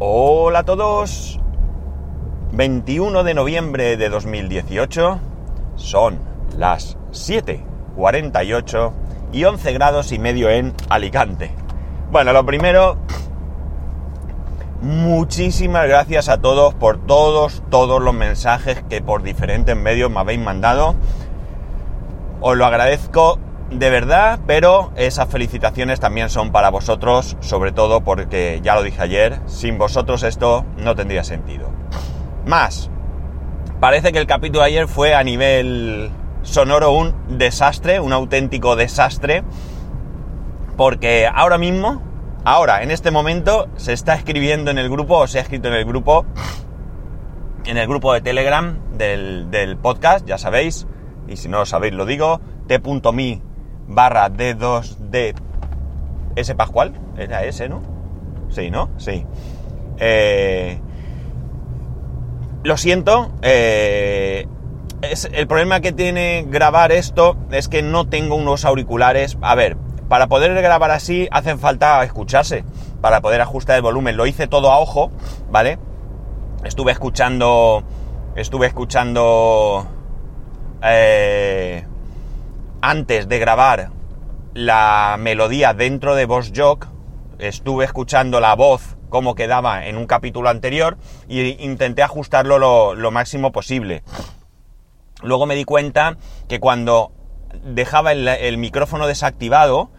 Hola a todos. 21 de noviembre de 2018. Son las 7.48 y 11 grados y medio en Alicante. Bueno, lo primero, muchísimas gracias a todos por todos, todos los mensajes que por diferentes medios me habéis mandado. Os lo agradezco de verdad, pero esas felicitaciones también son para vosotros, sobre todo porque, ya lo dije ayer, sin vosotros esto no tendría sentido. Más, parece que el capítulo de ayer fue a nivel sonoro un desastre, un auténtico desastre, porque ahora mismo, ahora, en este momento, se está escribiendo en el grupo, o se ha escrito en el grupo, en el grupo de Telegram del, podcast, ya sabéis, y si no lo sabéis lo digo, t.me barra D2D S Pascual, era ese, ¿no? Sí, ¿no? Sí. Eh, lo siento, eh, es, el problema que tiene grabar esto es que no tengo unos auriculares. A ver, para poder grabar así hacen falta escucharse, para poder ajustar el volumen. Lo hice todo a ojo, ¿vale? Estuve escuchando, estuve escuchando eh, antes de grabar la melodía dentro de Boss Jock, estuve escuchando la voz como quedaba en un capítulo anterior e intenté ajustarlo lo, máximo posible. Luego me di cuenta que cuando dejaba el, micrófono desactivado,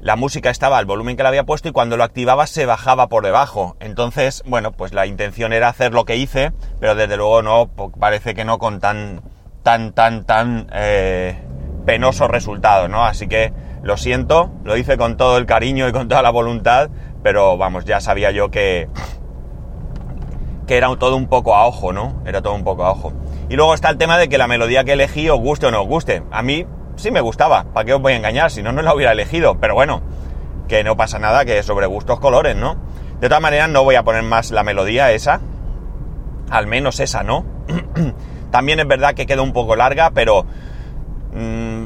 la música estaba al volumen que la había puesto y cuando lo activaba se bajaba por debajo. Entonces, bueno, pues la intención era hacer lo que hice, pero desde luego no, parece que no con tan, tan, tan, tan... Eh, penoso resultado, ¿no? Así que lo siento, lo hice con todo el cariño y con toda la voluntad, pero vamos, ya sabía yo que, que era todo un poco a ojo, ¿no? Era todo un poco a ojo. Y luego está el tema de que la melodía que elegí os guste o no os guste. A mí sí me gustaba, ¿para qué os voy a engañar? Si no, no la hubiera elegido, pero bueno, que no pasa nada, que sobre gustos colores, ¿no? De todas maneras, no voy a poner más la melodía esa, al menos esa, ¿no? También es verdad que queda un poco larga, pero mmm,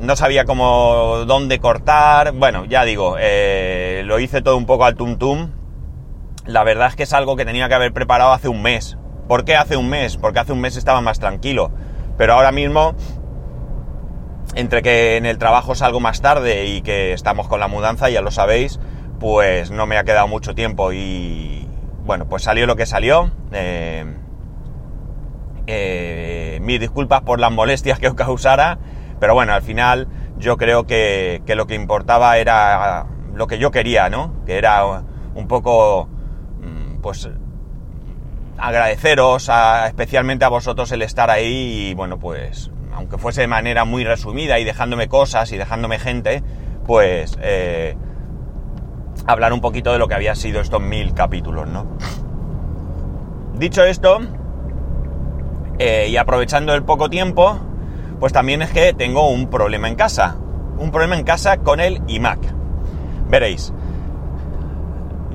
no sabía cómo, dónde cortar. Bueno, ya digo, eh, lo hice todo un poco al tum tum. La verdad es que es algo que tenía que haber preparado hace un mes. ¿Por qué hace un mes? Porque hace un mes estaba más tranquilo. Pero ahora mismo, entre que en el trabajo salgo más tarde y que estamos con la mudanza, ya lo sabéis, pues no me ha quedado mucho tiempo y bueno, pues salió lo que salió. Eh, eh, mis disculpas por las molestias que os causara, pero bueno, al final yo creo que, lo que importaba era lo que yo quería, ¿no? Que era un poco, pues, agradeceros a, especialmente a vosotros el estar ahí y bueno, pues, aunque fuese de manera muy resumida y dejándome cosas y dejándome gente, pues, eh, hablar un poquito de lo que había sido estos mil capítulos, ¿no? Dicho esto, eh, y aprovechando el poco tiempo, pues también es que tengo un problema en casa. Un problema en casa con el iMac. Veréis.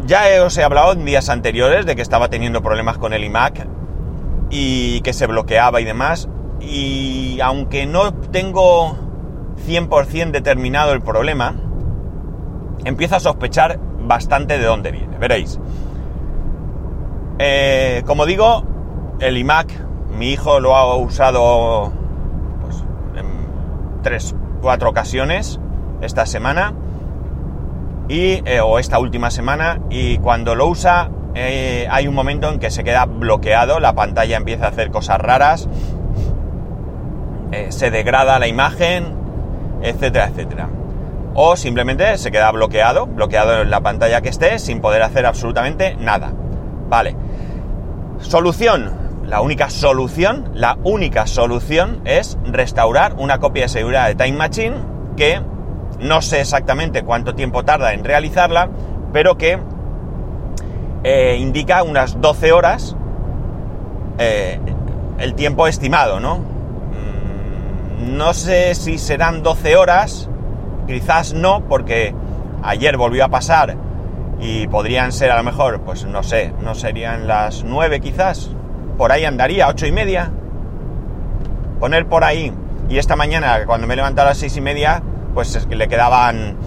Ya os he hablado en días anteriores de que estaba teniendo problemas con el iMac y que se bloqueaba y demás. Y aunque no tengo 100% determinado el problema, empiezo a sospechar bastante de dónde viene. Veréis. Eh, como digo, el iMac, mi hijo lo ha usado tres, cuatro ocasiones esta semana y, eh, o esta última semana y cuando lo usa eh, hay un momento en que se queda bloqueado, la pantalla empieza a hacer cosas raras, eh, se degrada la imagen, etcétera, etcétera. O simplemente se queda bloqueado, bloqueado en la pantalla que esté, sin poder hacer absolutamente nada. Vale. Solución. La única solución, la única solución es restaurar una copia de seguridad de Time Machine que no sé exactamente cuánto tiempo tarda en realizarla, pero que eh, indica unas 12 horas eh, el tiempo estimado, ¿no? No sé si serán 12 horas, quizás no, porque ayer volvió a pasar y podrían ser a lo mejor, pues no sé, no serían las 9 quizás, por ahí andaría, 8 y media, poner por ahí. Y esta mañana, cuando me he levantado a las 6 y media, pues le quedaban,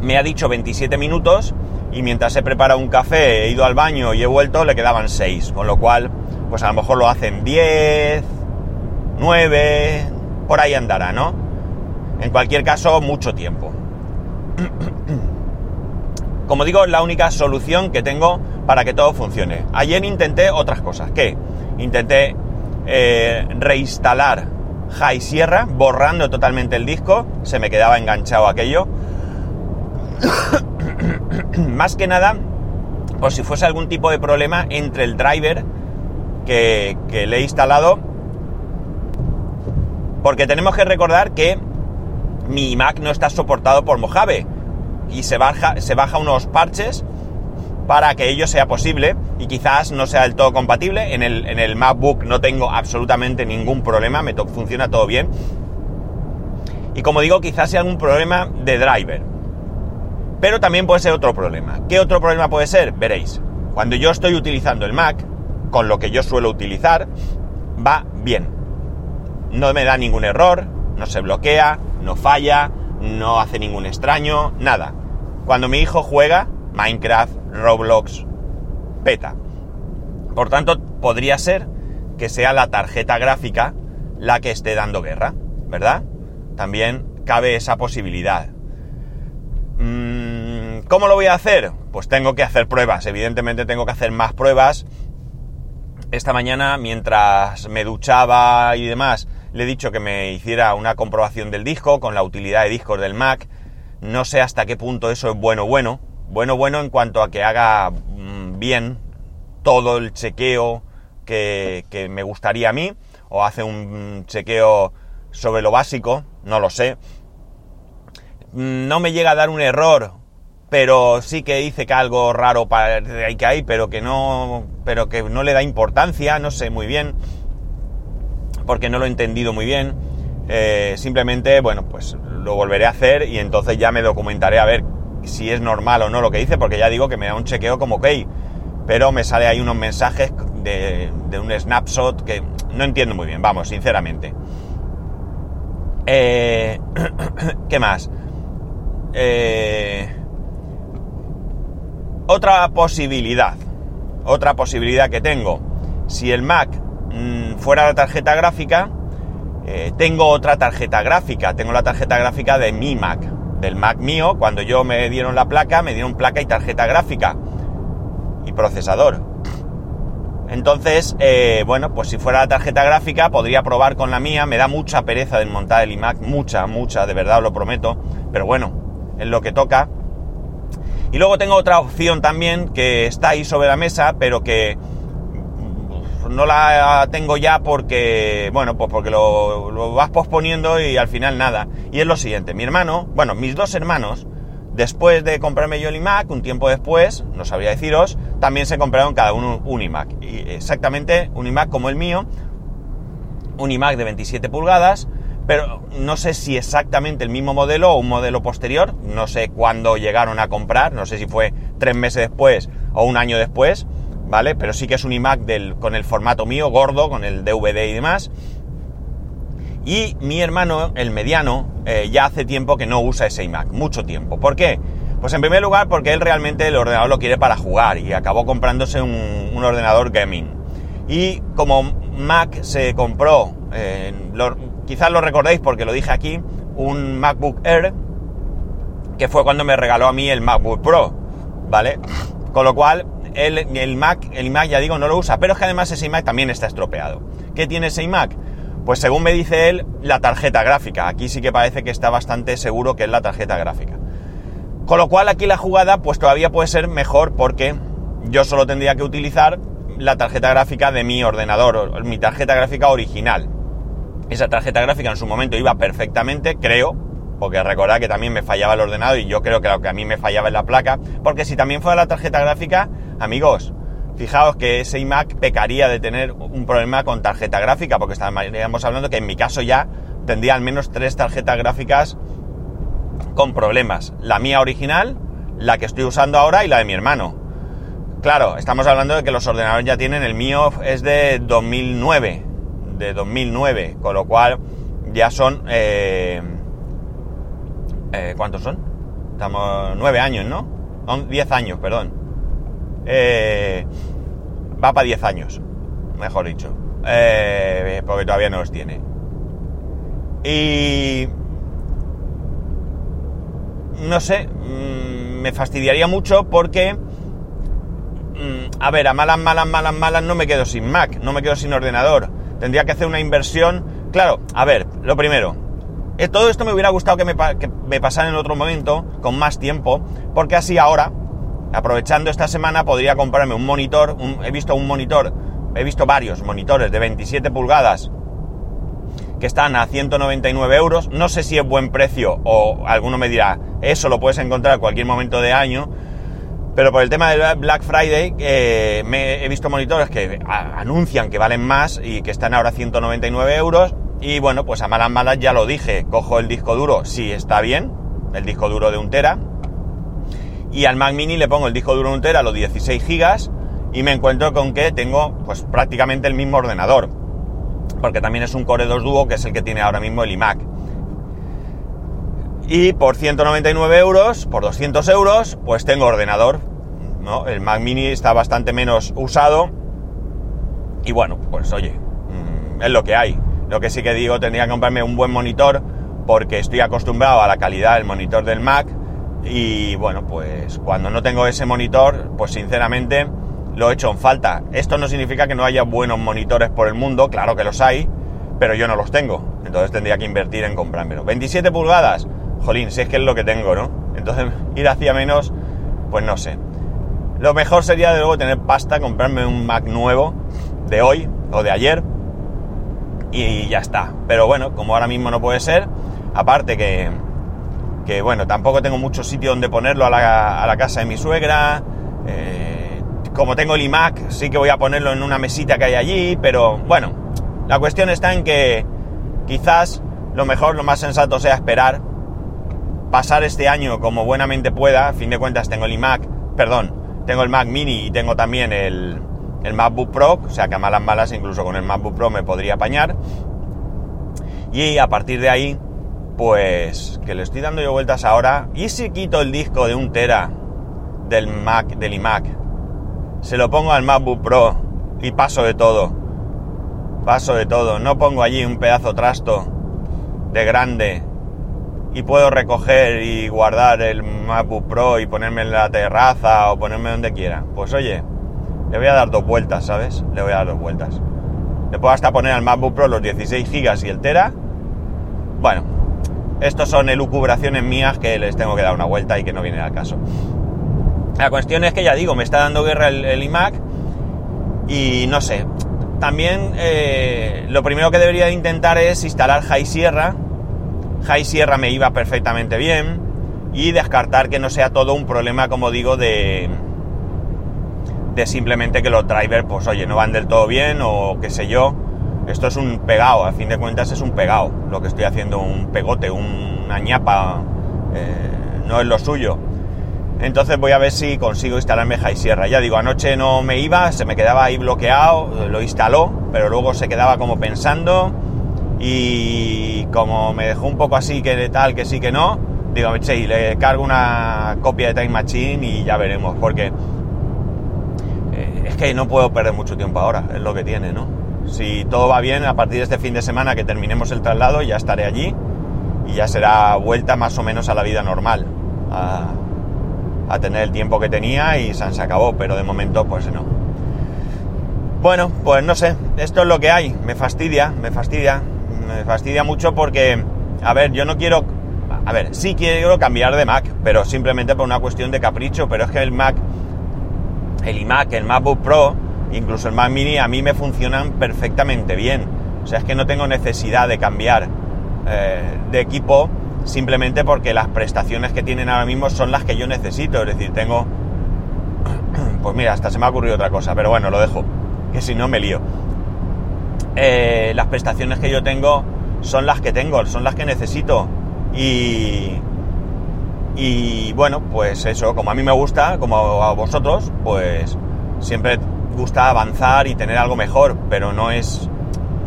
me ha dicho 27 minutos, y mientras he preparado un café, he ido al baño y he vuelto, le quedaban 6, con lo cual, pues a lo mejor lo hacen 10, 9, por ahí andará, ¿no? En cualquier caso, mucho tiempo. Como digo, es la única solución que tengo para que todo funcione. Ayer intenté otras cosas. ¿Qué? Intenté eh, reinstalar High Sierra, borrando totalmente el disco. Se me quedaba enganchado aquello. Más que nada, por si fuese algún tipo de problema entre el driver que, que le he instalado. Porque tenemos que recordar que mi Mac no está soportado por Mojave y se baja, se baja unos parches para que ello sea posible y quizás no sea del todo compatible. En el, en el MacBook no tengo absolutamente ningún problema, me funciona todo bien. Y como digo, quizás sea algún problema de driver. Pero también puede ser otro problema. ¿Qué otro problema puede ser? Veréis. Cuando yo estoy utilizando el Mac, con lo que yo suelo utilizar, va bien. No me da ningún error, no se bloquea, no falla, no hace ningún extraño, nada. Cuando mi hijo juega Minecraft, Roblox, peta. Por tanto, podría ser que sea la tarjeta gráfica la que esté dando guerra, ¿verdad? También cabe esa posibilidad. Mm, ¿Cómo lo voy a hacer? Pues tengo que hacer pruebas, evidentemente tengo que hacer más pruebas. Esta mañana, mientras me duchaba y demás, le he dicho que me hiciera una comprobación del disco con la utilidad de discos del Mac. No sé hasta qué punto eso es bueno bueno. Bueno bueno en cuanto a que haga mm, bien todo el chequeo que, me gustaría a mí. O hace un chequeo sobre lo básico, no lo sé. No me llega a dar un error, pero sí que dice que algo raro para que hay, pero que no, pero que no le da importancia, no sé muy bien porque no lo he entendido muy bien. Eh, simplemente, bueno, pues lo volveré a hacer y entonces ya me documentaré a ver si es normal o no lo que dice, porque ya digo que me da un chequeo como ok, pero me sale ahí unos mensajes de, un snapshot que no entiendo muy bien, vamos, sinceramente. Eh, ¿Qué más? Eh, otra posibilidad, otra posibilidad que tengo, si el Mac Mm, fuera la tarjeta gráfica, eh, tengo otra tarjeta gráfica. Tengo la tarjeta gráfica de mi Mac, del Mac mío. Cuando yo me dieron la placa, me dieron placa y tarjeta gráfica y procesador. Entonces, eh, bueno, pues si fuera la tarjeta gráfica, podría probar con la mía. Me da mucha pereza desmontar el iMac, mucha, mucha, de verdad lo prometo. Pero bueno, es lo que toca. Y luego tengo otra opción también que está ahí sobre la mesa, pero que no la tengo ya porque, bueno, pues porque lo, vas posponiendo y al final nada. Y es lo siguiente, mi hermano, bueno, mis dos hermanos, después de comprarme yo el iMac, un tiempo después, no sabría deciros, también se compraron cada uno un iMac. Y exactamente un iMac como el mío, un iMac de 27 pulgadas, pero no sé si exactamente el mismo modelo o un modelo posterior, no sé cuándo llegaron a comprar, no sé si fue tres meses después o un año después, ¿vale? Pero sí que es un iMac del, con el formato mío, gordo, con el DVD y demás. Y mi hermano, el mediano, eh, ya hace tiempo que no usa ese iMac, mucho tiempo. ¿Por qué? Pues en primer lugar porque él realmente el ordenador lo quiere para jugar y acabó comprándose un, ordenador gaming. Y como Mac se compró, eh, quizás lo recordéis porque lo dije aquí, un MacBook Air, que fue cuando me regaló a mí el MacBook Pro, ¿vale? Con lo cual el, Mac, el iMac ya digo, no lo usa, pero es que además ese iMac también está estropeado. ¿Qué tiene ese iMac? Pues según me dice él, la tarjeta gráfica. Aquí sí que parece que está bastante seguro que es la tarjeta gráfica. Con lo cual aquí la jugada pues todavía puede ser mejor porque yo solo tendría que utilizar la tarjeta gráfica de mi ordenador, mi tarjeta gráfica original. Esa tarjeta gráfica en su momento iba perfectamente, creo, porque recordad que también me fallaba el ordenador y yo creo que lo que a mí me fallaba es la placa, porque si también fuera la tarjeta gráfica, amigos, fijaos que ese iMac pecaría de tener un problema con tarjeta gráfica, porque estaríamos hablando que en mi caso ya tendría al menos tres tarjetas gráficas con problemas. La mía original, la que estoy usando ahora y la de mi hermano. Claro, estamos hablando de que los ordenadores ya tienen, el mío es de 2009, de 2009, con lo cual ya son... Eh, eh, ¿Cuántos son? Estamos nueve años, ¿no? 10 años, perdón. Eh, va para 10 años, mejor dicho. Eh, porque todavía no los tiene. Y... No sé, mm, me fastidiaría mucho porque... mm, A ver, a malas, malas, malas, malas no me quedo sin Mac, no me quedo sin ordenador. Tendría que hacer una inversión. Claro, a ver, lo primero, eh, todo esto me hubiera gustado que me, pa- que me pasara en otro momento, con más tiempo, porque así ahora, aprovechando esta semana, podría comprarme un monitor. he visto un monitor, he visto varios monitores de 27 pulgadas que están a 199 euros. No sé si es buen precio o alguno me dirá, eso lo puedes encontrar en cualquier momento de año. Pero por el tema del Black Friday, eh, he visto monitores que a- anuncian que valen más y que están ahora a 199 euros. Y bueno, pues a malas malas ya lo dije, cojo el disco duro, sí está bien, el disco duro de un tera. Y al Mac Mini le pongo el disco duro de un tera, los 16 gigas, y me encuentro con que tengo pues prácticamente el mismo ordenador. Porque también es un Core 2 Duo, que es el que tiene ahora mismo el iMac. Y por 199 euros, por 200 euros, pues tengo ordenador. ¿no? El Mac Mini está bastante menos usado. Y bueno, pues oye, mm, es lo que hay. Lo que sí que digo, tendría que comprarme un buen monitor porque estoy acostumbrado a la calidad del monitor del Mac. Y bueno, pues cuando no tengo ese monitor, pues sinceramente lo he hecho en falta. Esto no significa que no haya buenos monitores por el mundo, claro que los hay, pero yo no los tengo. Entonces tendría que invertir en comprármelo. 27 pulgadas, jolín, si es que es lo que tengo, ¿no? Entonces ir hacia menos, pues no sé. Lo mejor sería de luego tener pasta, comprarme un Mac nuevo de hoy o de ayer y ya está. Pero bueno, como ahora mismo no puede ser, aparte que, que bueno, tampoco tengo mucho sitio donde ponerlo a la, a la casa de mi suegra. eh, como tengo el iMac, sí que voy a ponerlo en una mesita que hay allí, pero bueno, la cuestión está en que quizás lo mejor, lo más sensato sea esperar, pasar este año como buenamente pueda. A fin de cuentas tengo el iMac, perdón, tengo el Mac Mini y tengo también el, el MacBook Pro, o sea que a malas malas incluso con el MacBook Pro me podría apañar. Y a partir de ahí, pues que le estoy dando yo vueltas ahora. ¿Y si quito el disco de un tera del Mac, del iMac? Se lo pongo al MacBook Pro y paso de todo. Paso de todo. No pongo allí un pedazo trasto de grande y puedo recoger y guardar el MacBook Pro y ponerme en la terraza o ponerme donde quiera. Pues oye, le voy a dar dos vueltas, ¿sabes? Le voy a dar dos vueltas. Le puedo hasta poner al MacBook Pro los 16 gigas y el Tera. Bueno, estos son elucubraciones mías que les tengo que dar una vuelta y que no vienen al caso. La cuestión es que ya digo, me está dando guerra el, iMac y no sé. También eh, lo primero que debería de intentar es instalar High Sierra. High Sierra me iba perfectamente bien y descartar que no sea todo un problema, como digo, de, de simplemente que los drivers, pues oye, no van del todo bien o qué sé yo. Esto es un pegado, a fin de cuentas es un pegado. Lo que estoy haciendo, un pegote, una ñapa, eh, no es lo suyo. Entonces voy a ver si consigo instalarme High Sierra. Ya digo, anoche no me iba, se me quedaba ahí bloqueado, lo instaló, pero luego se quedaba como pensando y como me dejó un poco así que de tal, que sí, que no, digo, che, le cargo una copia de Time Machine y ya veremos, porque eh, es que no puedo perder mucho tiempo ahora, es lo que tiene, ¿no? Si todo va bien, a partir de este fin de semana que terminemos el traslado, ya estaré allí y ya será vuelta más o menos a la vida normal, a, tener el tiempo que tenía y se acabó, pero de momento pues no. Bueno, pues no sé, esto es lo que hay, me fastidia, me fastidia, me fastidia mucho porque, a ver, yo no quiero, a ver, sí quiero cambiar de Mac, pero simplemente por una cuestión de capricho, pero es que el Mac, el iMac, el MacBook Pro, incluso el Mac Mini, a mí me funcionan perfectamente bien. O sea, es que no tengo necesidad de cambiar eh, de equipo simplemente porque las prestaciones que tienen ahora mismo son las que yo necesito. Es decir, tengo... Pues mira, hasta se me ha ocurrido otra cosa, pero bueno, lo dejo, que si no me lío. Eh, las prestaciones que yo tengo son las que tengo, son las que necesito. Y... Y bueno, pues eso, como a mí me gusta, como a vosotros, pues siempre gusta avanzar y tener algo mejor, pero no es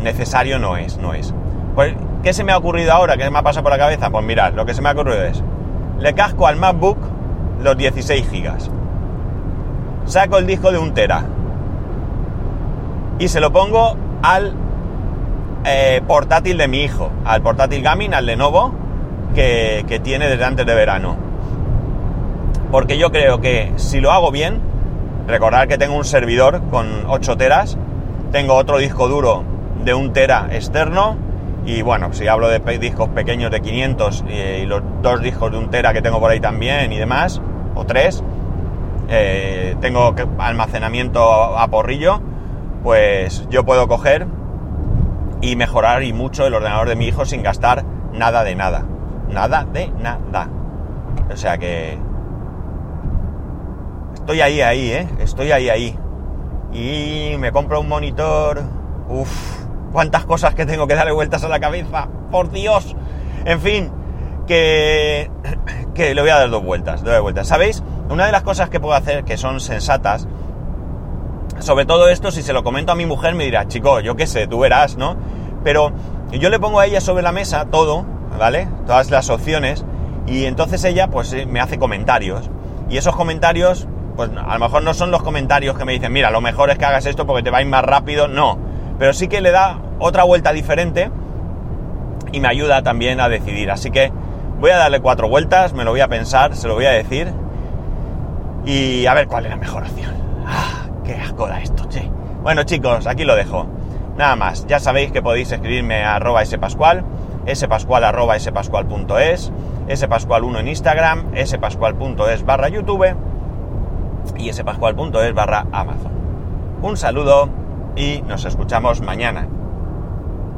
necesario, no es, no es. Pues, ¿qué se me ha ocurrido ahora? ¿Qué me ha pasado por la cabeza? Pues mirad, lo que se me ha ocurrido es, le casco al MacBook los 16 gigas. Saco el disco de un tera y se lo pongo al eh, portátil de mi hijo, al portátil gaming, al Lenovo, que, que tiene desde antes de verano. Porque yo creo que si lo hago bien, recordar que tengo un servidor con 8 teras, tengo otro disco duro de un tera externo, y bueno, si hablo de discos pequeños de 500 y, los dos discos de un tera que tengo por ahí también y demás, o tres, eh, tengo almacenamiento a porrillo, pues yo puedo coger y mejorar y mucho el ordenador de mi hijo sin gastar nada de nada. Nada de nada. O sea que... Estoy ahí, ahí, ¿eh? Estoy ahí, ahí. Y me compro un monitor. Uf, cuántas cosas que tengo que darle vueltas a la cabeza. Por Dios. En fin, que, que le voy a dar dos vueltas, dos vueltas. ¿Sabéis? Una de las cosas que puedo hacer que son sensatas, sobre todo esto, si se lo comento a mi mujer, me dirá, chico, yo qué sé, tú verás, ¿no? Pero yo le pongo a ella sobre la mesa todo, ¿vale? Todas las opciones, y entonces ella, pues, me hace comentarios. Y esos comentarios, pues, a lo mejor no son los comentarios que me dicen, mira, lo mejor es que hagas esto porque te va a ir más rápido, no pero sí que le da otra vuelta diferente y me ayuda también a decidir. Así que voy a darle cuatro vueltas, me lo voy a pensar, se lo voy a decir y a ver cuál es la mejor opción. ¡Ah! ¡Qué asco da esto, che! Bueno chicos, aquí lo dejo. Nada más, ya sabéis que podéis escribirme a arroba spascual, spascual arroba spascual.es, spascual1 en Instagram, spascual.es barra YouTube y spascual.es barra Amazon. Un saludo y nos escuchamos mañana.